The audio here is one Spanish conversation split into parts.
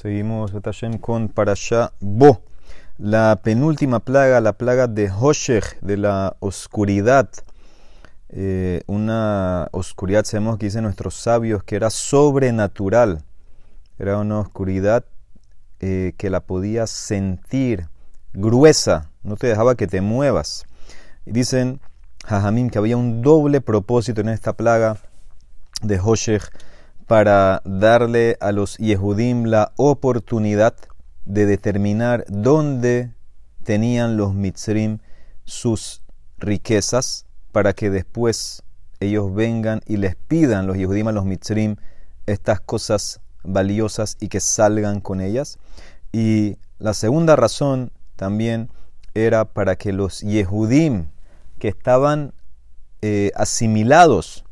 Seguimos con Parashá Bo, la penúltima plaga, la plaga de Hoshech, de la oscuridad. Eh, una oscuridad, sabemos que dicen nuestros sabios, que era sobrenatural. Era una oscuridad eh, que la podías sentir, gruesa, no te dejaba que te muevas. Y dicen, Jajamín, que había un doble propósito en esta plaga de Hoshech para darle a los Yehudim la oportunidad de determinar dónde tenían los Mitzrim sus riquezas para que después ellos vengan y les pidan los Yehudim a los Mitzrim estas cosas valiosas y que salgan con ellas. Y la segunda razón también era para que los Yehudim que estaban eh, asimilados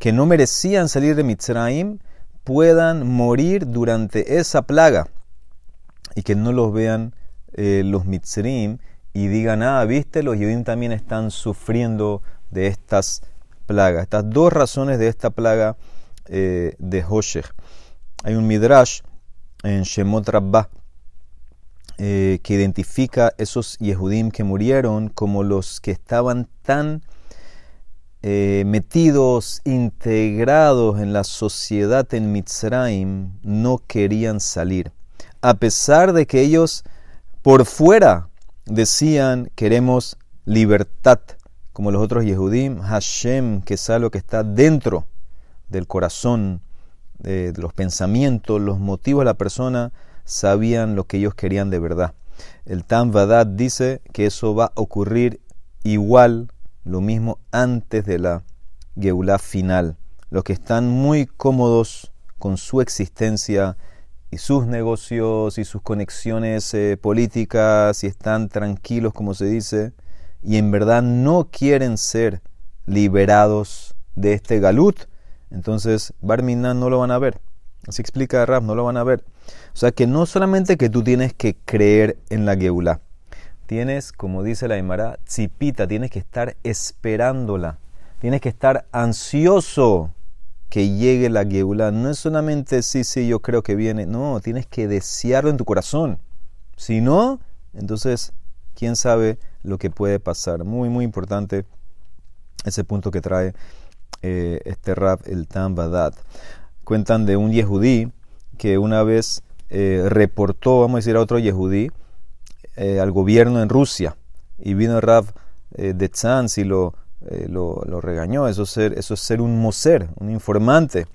que no merecían salir de Mitzrayim puedan morir durante esa plaga y que no los vean eh, los Mitzrim y digan, ah, viste, los Yehudim también están sufriendo de estas plagas. Estas dos razones de esta plaga eh, de Hoshech. Hay un Midrash en Shemot Rabbah eh, que identifica esos Yehudim que murieron como los que estaban tan eh, metidos, integrados en la sociedad en Mitzrayim, no querían salir. A pesar de que ellos por fuera decían queremos libertad, como los otros Yehudim, Hashem, que es algo que está dentro del corazón, de, los pensamientos, los motivos de la persona, sabían lo que ellos querían de verdad. El Tam dice que eso va a ocurrir igual lo mismo antes de la Geulah final. Los que están muy cómodos con su existencia y sus negocios y sus conexiones eh, políticas y están tranquilos, como se dice, y en verdad no quieren ser liberados de este galut, entonces Barminan no lo van a ver. Así explica Rab, no lo van a ver. O sea que no solamente que tú tienes que creer en la Geulah, tienes, como dice la Aymara, cipita, tienes que estar esperándola, tienes que estar ansioso que llegue la Geulá. No es solamente sí, sí, yo creo que viene, no, tienes que desearlo en tu corazón. Si no, entonces, quién sabe lo que puede pasar. Muy, muy importante ese punto que trae eh, este rap, el Tam Cuentan de un yehudí que una vez eh, reportó, vamos a decir, a otro yehudí, eh, al gobierno en Rusia y vino Rav eh, de Tzanz y lo, eh, lo, lo, regañó. Eso es, ser, eso es ser un moser, un informante.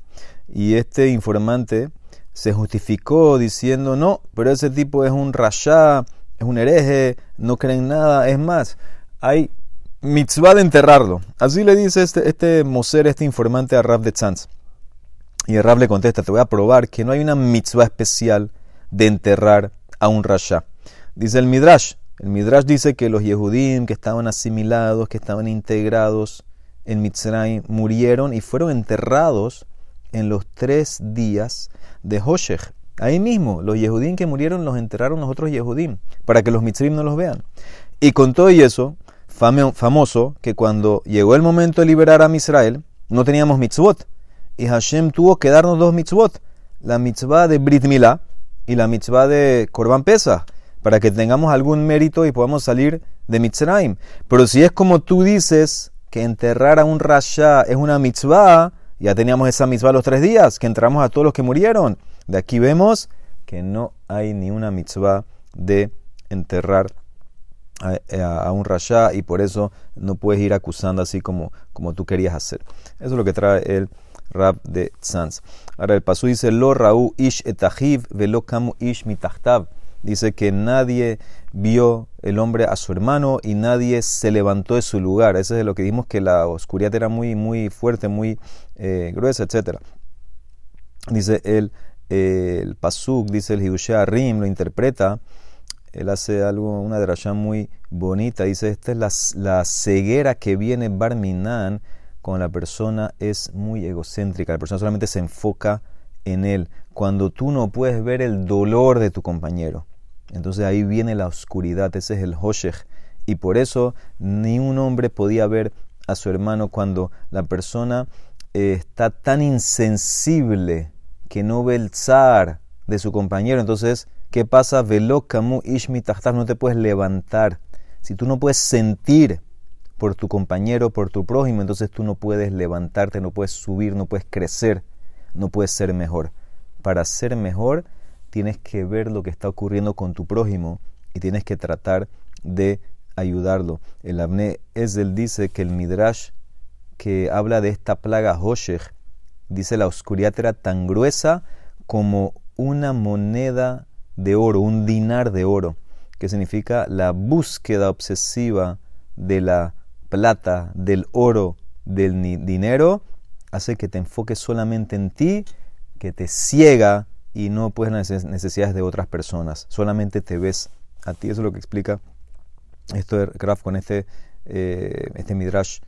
Y este informante se justificó diciendo, no, pero ese tipo es un rasha, es un hereje, no creen nada. Es más, hay mitzvah de enterrarlo. Así le dice este, este moser, este informante a Rav de Tzanz. Y el le contesta, te voy a probar que no hay una mitzvah especial de enterrar a un rasha. Dice el Midrash. El Midrash dice que los Yehudim que estaban asimilados, que estaban integrados en Mitzrayim, murieron y fueron enterrados en los tres días de Hoshech. Ahí mismo, los Yehudim que murieron los enterraron los otros Yehudim, para que los Mitzrim no los vean. Y con todo y eso, famoso que cuando llegó el momento de liberar a Israel, no teníamos mitzvot. Y Hashem tuvo que darnos dos mitzvot, la mitzvah de Brit Milá y la mitzvah de Korban Pesach para que tengamos algún mérito y podamos salir de Mitzrayim. Pero si es como tú dices, que enterrar a un rasha es una mitzvah, ya teníamos esa mitzvah los tres días, que entramos a todos los que murieron. De aquí vemos que no hay ni una mitzvah de enterrar a, un rasha y por eso no puedes ir acusando así como, como tú querías hacer. Eso es lo que trae el Rab de Tzanz. Ahora el paso dice, lo raú ish etahiv velo kamu ish mitachtav dice que nadie vio el hombre a su hermano y nadie se levantó de su lugar. Eso es lo que dijimos que la oscuridad era muy, muy fuerte, muy eh, gruesa, etc. Dice el, el Pasuk, dice el Hidushea Rim, lo interpreta. Él hace algo, una derashá muy bonita. Dice, esta es la, la ceguera que viene Barminan cuando la persona es muy egocéntrica. La persona solamente se enfoca en él. Cuando tú no puedes ver el dolor de tu compañero entonces ahí viene la oscuridad, ese es el Hoshech. Y por eso ni un hombre podía ver a su hermano cuando la persona eh, está tan insensible que no ve el zar de su compañero. Entonces, ¿qué pasa? Velo kamu ishmi no te puedes levantar. Si tú no puedes sentir por tu compañero, por tu prójimo, entonces tú no puedes levantarte, no puedes subir, no puedes crecer, no puedes ser mejor. Para ser mejor, tienes que ver lo que está ocurriendo con tu prójimo y tienes que tratar de ayudarlo. El Abne Ezel dice que el Midrash que habla de esta plaga Hoshech, dice la oscuridad era tan gruesa como una moneda de oro, un dinar de oro, que significa la búsqueda obsesiva de la plata, del oro, del dinero, hace que te enfoques solamente en ti, que te ciega y no puedes las necesidades de otras personas. Solamente te ves a ti. Eso es lo que explica esto de Graf con este, eh, este midrash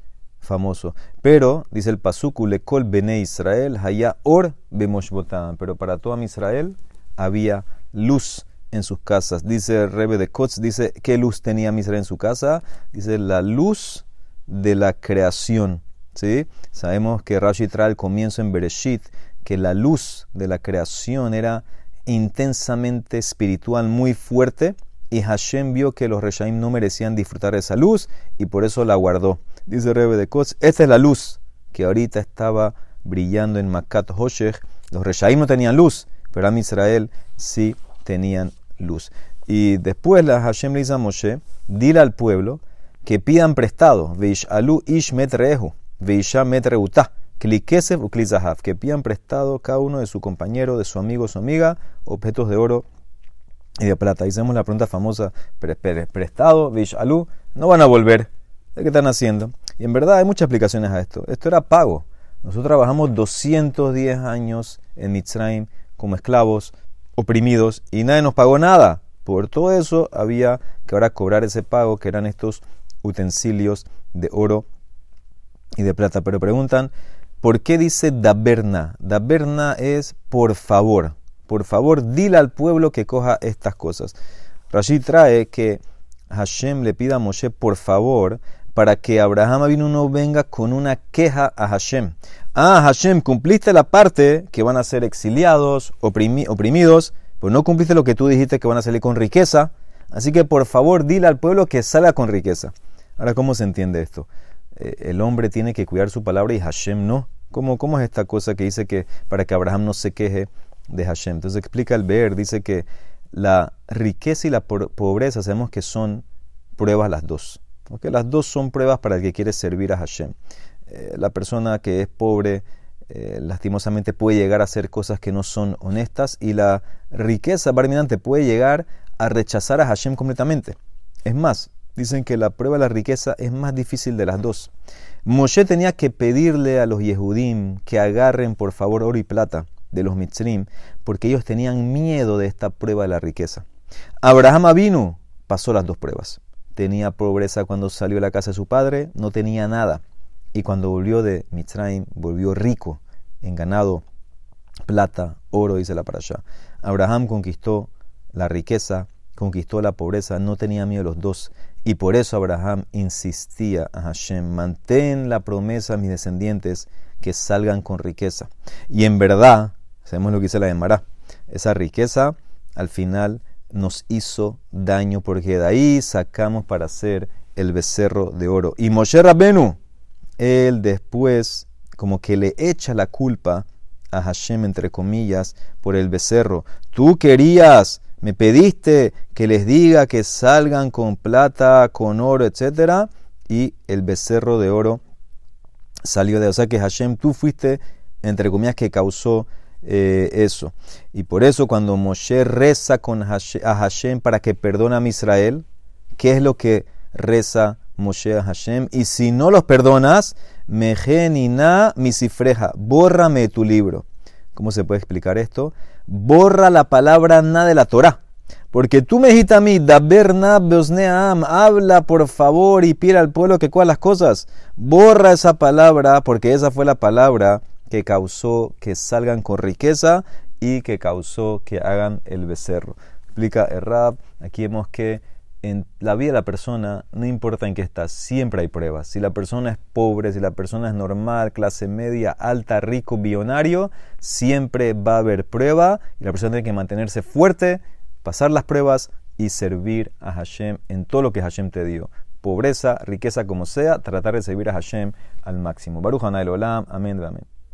famoso. Pero, dice el Pasuku, le kol bene Israel, haya or bemoshbotam. Pero para toda Israel había luz en sus casas. Dice Rebe de Kotz, dice, ¿qué luz tenía Israel en su casa? Dice, la luz de la creación. ¿sí? Sabemos que Rashi trae al comienzo en Bereshit que la luz de la creación era intensamente espiritual, muy fuerte, y Hashem vio que los Reshaim no merecían disfrutar de esa luz y por eso la guardó. Dice Rebe de Kotz, esta es la luz que ahorita estaba brillando en Makat Hoshech. Los Reshaim no tenían luz, pero a Israel sí tenían luz. Y después la Hashem le dice a Moshe, dile al pueblo que pidan prestado, alu ish metrehu, veisha metreuta, klikesef u que pidan prestado cada uno de su compañero, de su amigo, su amiga, objetos de oro y de plata. Hicimos la pregunta famosa, prestado, alu, no van a volver. ¿Qué están haciendo? Y en verdad hay muchas explicaciones a esto. Esto era pago. Nosotros trabajamos 210 años en Mitzrayim como esclavos, oprimidos, y nadie nos pagó nada. Por todo eso había que ahora cobrar ese pago, que eran estos utensilios de oro y de plata. Pero preguntan, ¿por qué dice Daberna? Daberna es por favor. Por favor, dile al pueblo que coja estas cosas. Rashid trae que Hashem le pida a Moshe por favor para que Abraham vino no venga con una queja a Hashem. Ah, Hashem, cumpliste la parte que van a ser exiliados, oprimidos, pues no cumpliste lo que tú dijiste que van a salir con riqueza. Así que por favor dile al pueblo que salga con riqueza. Ahora, ¿cómo se entiende esto? Eh, el hombre tiene que cuidar su palabra y Hashem no. ¿Cómo, ¿Cómo es esta cosa que dice que para que Abraham no se queje de Hashem? Entonces explica el ver, dice que la riqueza y la pobreza sabemos que son pruebas las dos. Las dos son pruebas para el que quiere servir a Hashem. Eh, la persona que es pobre eh, lastimosamente puede llegar a hacer cosas que no son honestas y la riqueza barminante puede llegar a rechazar a Hashem completamente. Es más, dicen que la prueba de la riqueza es más difícil de las dos. Moshe tenía que pedirle a los Yehudim que agarren por favor oro y plata de los Mitzrim, porque ellos tenían miedo de esta prueba de la riqueza. Abraham vino, pasó las dos pruebas. Tenía pobreza cuando salió de la casa de su padre, no tenía nada. Y cuando volvió de Mitzrayim, volvió rico en ganado, plata, oro, dice la allá. Abraham conquistó la riqueza, conquistó la pobreza, no tenía miedo los dos. Y por eso Abraham insistía a Hashem, mantén la promesa a mis descendientes que salgan con riqueza. Y en verdad, sabemos lo que dice la Gemara, esa riqueza al final nos hizo daño porque de ahí sacamos para hacer el becerro de oro. Y Moshe Rabbenu, él después como que le echa la culpa a Hashem, entre comillas, por el becerro. Tú querías me pediste que les diga que salgan con plata, con oro, etc. Y el becerro de oro salió de... O sea que Hashem, tú fuiste, entre comillas, que causó eh, eso. Y por eso cuando Moshe reza con Hashem, a Hashem para que perdone a Israel, ¿qué es lo que reza Moshe a Hashem? Y si no los perdonas, mejenina misifreja, bórrame tu libro. ¿Cómo se puede explicar esto? borra la palabra na de la Torah. Porque tú me dijiste a mí, habla por favor y pide al pueblo que cuál las cosas. Borra esa palabra, porque esa fue la palabra que causó que salgan con riqueza y que causó que hagan el becerro. Explica el aquí vemos que en la vida de la persona, no importa en qué está, siempre hay pruebas. Si la persona es pobre, si la persona es normal, clase media, alta, rico, billonario, siempre va a haber prueba y la persona tiene que mantenerse fuerte, pasar las pruebas y servir a Hashem en todo lo que Hashem te dio. Pobreza, riqueza como sea, tratar de servir a Hashem al máximo. Baruch Olam, amén, amén.